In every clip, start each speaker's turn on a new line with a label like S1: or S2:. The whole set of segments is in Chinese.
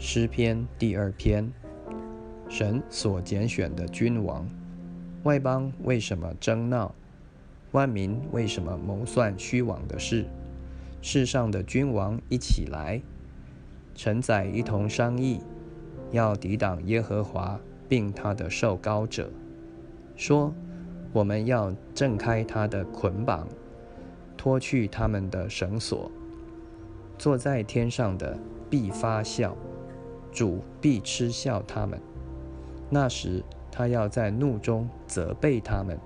S1: 诗篇第二篇，神所拣选的君王，外邦为什么争闹？万民为什么谋算虚妄的事？世上的君王一起来，臣宰一同商议，要抵挡耶和华，并他的受膏者，说：我们要挣开他的捆绑，脱去他们的绳索。坐在天上的必发笑。主必嗤笑他们，那时他要在怒中责备他们，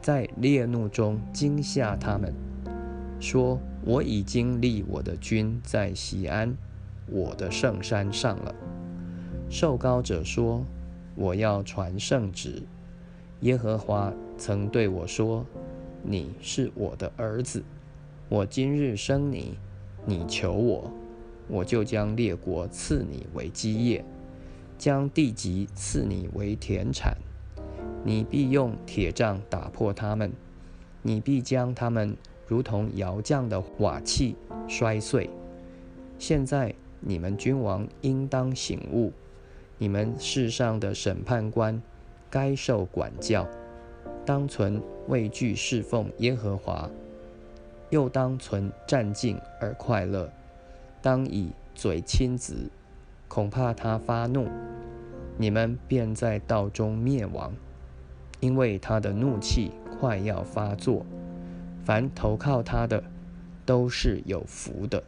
S1: 在烈怒中惊吓他们，说：“我已经立我的君在西安，我的圣山上了。”受高者说：“我要传圣旨。耶和华曾对我说：‘你是我的儿子，我今日生你，你求我。’”我就将列国赐你为基业，将地级赐你为田产。你必用铁杖打破他们，你必将他们如同窑匠的瓦器摔碎。现在你们君王应当醒悟，你们世上的审判官该受管教，当存畏惧侍奉耶和华，又当存战兢而快乐。当以嘴亲子，恐怕他发怒，你们便在道中灭亡，因为他的怒气快要发作。凡投靠他的，都是有福的。